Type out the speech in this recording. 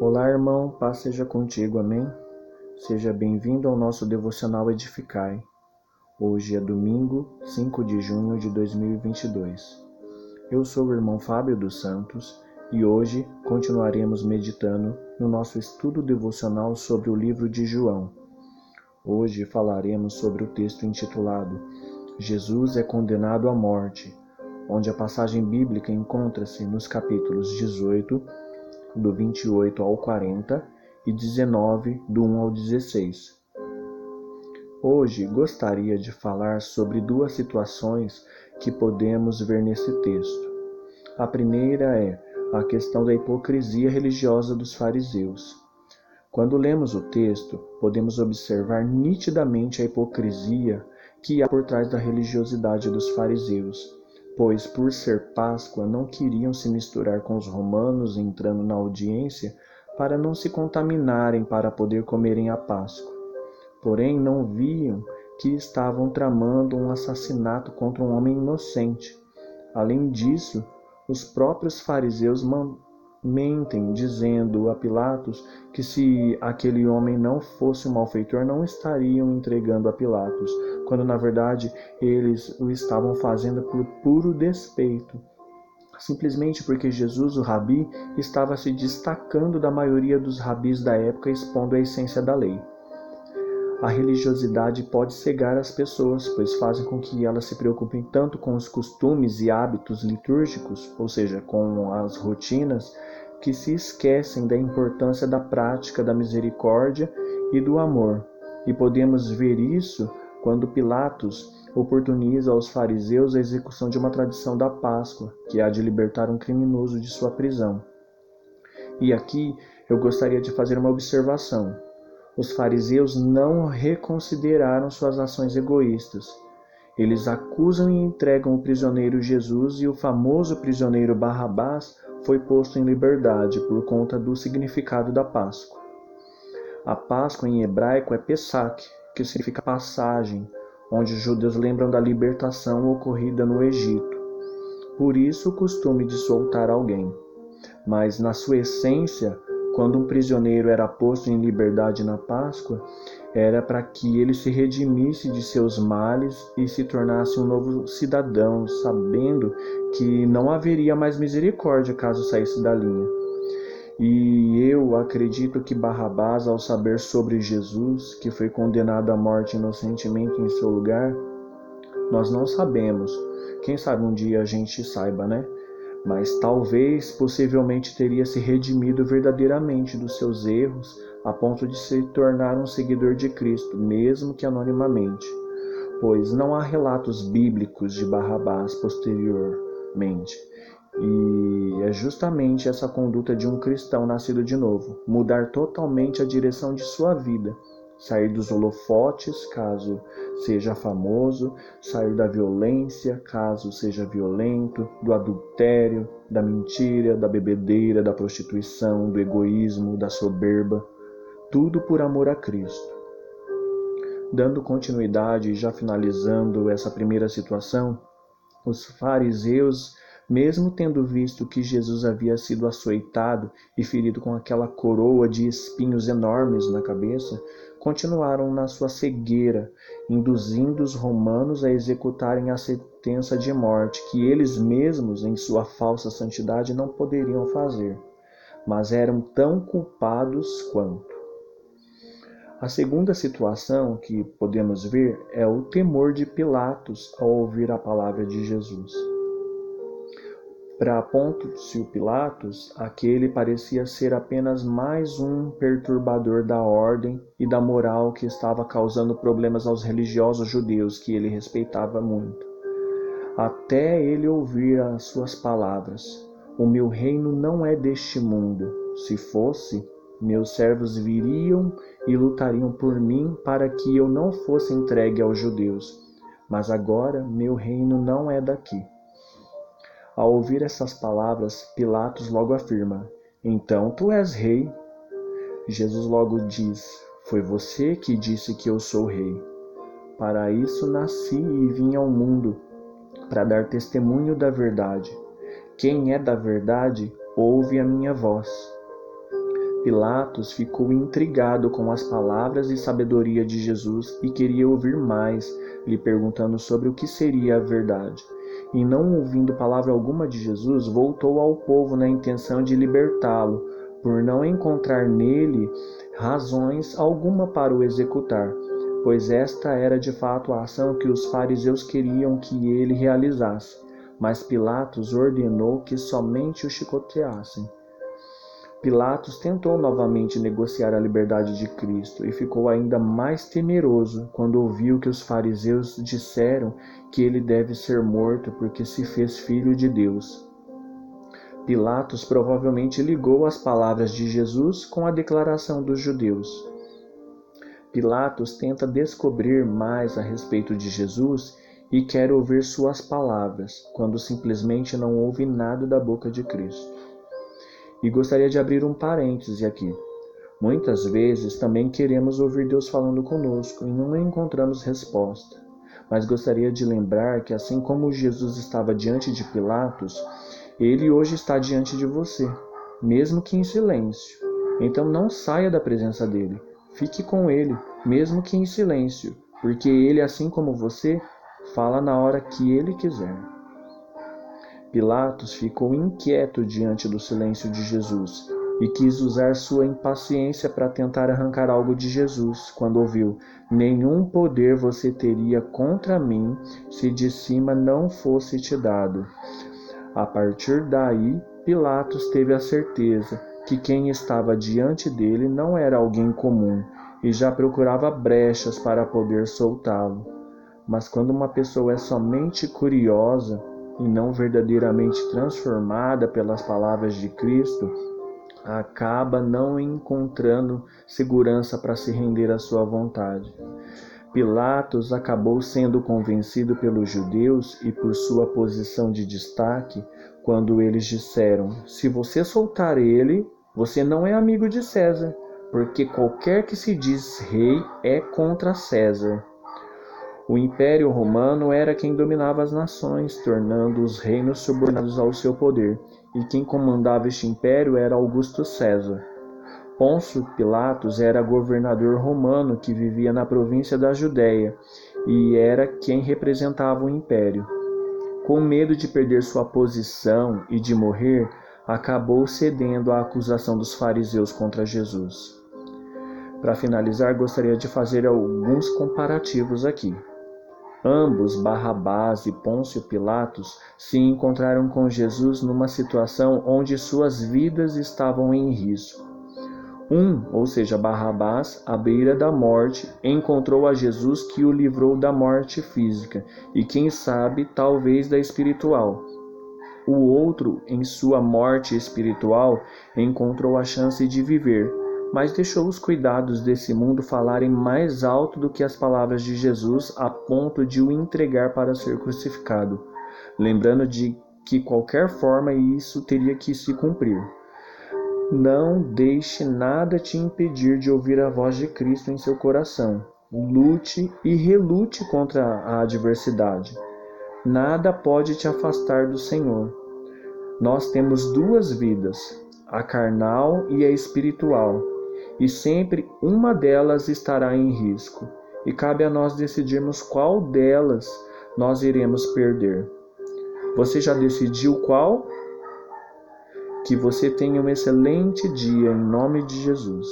Olá, irmão, paz seja contigo, amém? Seja bem-vindo ao nosso devocional Edificai. Hoje é domingo, 5 de junho de 2022. Eu sou o irmão Fábio dos Santos e hoje continuaremos meditando no nosso estudo devocional sobre o livro de João. Hoje falaremos sobre o texto intitulado Jesus é condenado à morte, onde a passagem bíblica encontra-se nos capítulos 18, do 28 ao 40 e 19, do 1 ao 16. Hoje gostaria de falar sobre duas situações que podemos ver nesse texto. A primeira é a questão da hipocrisia religiosa dos fariseus. Quando lemos o texto, podemos observar nitidamente a hipocrisia que há por trás da religiosidade dos fariseus pois por ser Páscoa não queriam se misturar com os romanos entrando na audiência para não se contaminarem para poder comerem a Páscoa. Porém, não viam que estavam tramando um assassinato contra um homem inocente. Além disso, os próprios fariseus mentem, dizendo a Pilatos que se aquele homem não fosse um malfeitor, não estariam entregando a Pilatos, quando na verdade eles o estavam fazendo por puro despeito. Simplesmente porque Jesus, o rabi, estava se destacando da maioria dos rabis da época, expondo a essência da lei. A religiosidade pode cegar as pessoas, pois fazem com que elas se preocupem tanto com os costumes e hábitos litúrgicos, ou seja, com as rotinas, que se esquecem da importância da prática da misericórdia e do amor. E podemos ver isso quando Pilatos oportuniza aos fariseus a execução de uma tradição da Páscoa, que há de libertar um criminoso de sua prisão. E aqui eu gostaria de fazer uma observação. Os fariseus não reconsideraram suas ações egoístas. Eles acusam e entregam o prisioneiro Jesus e o famoso prisioneiro Barrabás foi posto em liberdade por conta do significado da Páscoa. A Páscoa em hebraico é Pesach, que significa passagem, onde os judeus lembram da libertação ocorrida no Egito. Por isso o costume de soltar alguém. Mas na sua essência, quando um prisioneiro era posto em liberdade na Páscoa, era para que ele se redimisse de seus males e se tornasse um novo cidadão, sabendo que não haveria mais misericórdia caso saísse da linha. E eu acredito que Barrabás, ao saber sobre Jesus, que foi condenado à morte inocentemente em seu lugar, nós não sabemos. Quem sabe um dia a gente saiba, né? Mas talvez possivelmente teria se redimido verdadeiramente dos seus erros a ponto de se tornar um seguidor de Cristo, mesmo que anonimamente, pois não há relatos bíblicos de Barrabás posteriormente. E é justamente essa conduta de um cristão nascido de novo, mudar totalmente a direção de sua vida sair dos holofotes, caso seja famoso, sair da violência, caso seja violento, do adultério, da mentira, da bebedeira, da prostituição, do egoísmo, da soberba, tudo por amor a Cristo. Dando continuidade e já finalizando essa primeira situação, os fariseus mesmo tendo visto que Jesus havia sido açoitado e ferido com aquela coroa de espinhos enormes na cabeça, continuaram na sua cegueira, induzindo os romanos a executarem a sentença de morte que eles mesmos, em sua falsa santidade, não poderiam fazer, mas eram tão culpados quanto. A segunda situação que podemos ver é o temor de Pilatos ao ouvir a palavra de Jesus. Para Pôncio Pilatos, aquele parecia ser apenas mais um perturbador da ordem e da moral que estava causando problemas aos religiosos judeus que ele respeitava muito. Até ele ouvir as suas palavras: O meu reino não é deste mundo. Se fosse, meus servos viriam e lutariam por mim para que eu não fosse entregue aos judeus. Mas agora meu reino não é daqui. Ao ouvir essas palavras, Pilatos logo afirma: Então tu és rei. Jesus logo diz: Foi você que disse que eu sou rei. Para isso nasci e vim ao mundo, para dar testemunho da verdade. Quem é da verdade, ouve a minha voz. Pilatos ficou intrigado com as palavras e sabedoria de Jesus e queria ouvir mais, lhe perguntando sobre o que seria a verdade. E não ouvindo palavra alguma de Jesus, voltou ao povo na intenção de libertá-lo, por não encontrar nele razões alguma para o executar, pois esta era de fato a ação que os fariseus queriam que ele realizasse. Mas Pilatos ordenou que somente o chicoteassem. Pilatos tentou novamente negociar a liberdade de Cristo e ficou ainda mais temeroso quando ouviu que os fariseus disseram que ele deve ser morto porque se fez filho de Deus. Pilatos provavelmente ligou as palavras de Jesus com a declaração dos judeus. Pilatos tenta descobrir mais a respeito de Jesus e quer ouvir suas palavras, quando simplesmente não ouve nada da boca de Cristo. E gostaria de abrir um parêntese aqui. Muitas vezes também queremos ouvir Deus falando conosco e não encontramos resposta. Mas gostaria de lembrar que, assim como Jesus estava diante de Pilatos, ele hoje está diante de você, mesmo que em silêncio. Então não saia da presença dele. Fique com ele, mesmo que em silêncio, porque ele, assim como você, fala na hora que ele quiser. Pilatos ficou inquieto diante do silêncio de Jesus e quis usar sua impaciência para tentar arrancar algo de Jesus, quando ouviu: Nenhum poder você teria contra mim se de cima não fosse te dado. A partir daí, Pilatos teve a certeza que quem estava diante dele não era alguém comum e já procurava brechas para poder soltá-lo. Mas quando uma pessoa é somente curiosa, e não verdadeiramente transformada pelas palavras de Cristo, acaba não encontrando segurança para se render à sua vontade. Pilatos acabou sendo convencido pelos judeus e por sua posição de destaque quando eles disseram: Se você soltar ele, você não é amigo de César, porque qualquer que se diz rei é contra César. O Império Romano era quem dominava as nações, tornando os reinos subordinados ao seu poder, e quem comandava este império era Augusto César. Pôncio Pilatos era governador romano que vivia na província da Judéia e era quem representava o império. Com medo de perder sua posição e de morrer, acabou cedendo à acusação dos fariseus contra Jesus. Para finalizar, gostaria de fazer alguns comparativos aqui. Ambos, Barrabás e Pôncio Pilatos, se encontraram com Jesus numa situação onde suas vidas estavam em risco. Um, ou seja, Barrabás, à beira da morte, encontrou a Jesus que o livrou da morte física e, quem sabe, talvez da espiritual. O outro, em sua morte espiritual, encontrou a chance de viver, mas deixou os cuidados desse mundo falarem mais alto do que as palavras de Jesus a ponto de o entregar para ser crucificado, lembrando de que qualquer forma isso teria que se cumprir. Não deixe nada te impedir de ouvir a voz de Cristo em seu coração. Lute e relute contra a adversidade. Nada pode te afastar do Senhor. Nós temos duas vidas, a carnal e a espiritual e sempre uma delas estará em risco, e cabe a nós decidirmos qual delas nós iremos perder. Você já decidiu qual? Que você tenha um excelente dia em nome de Jesus.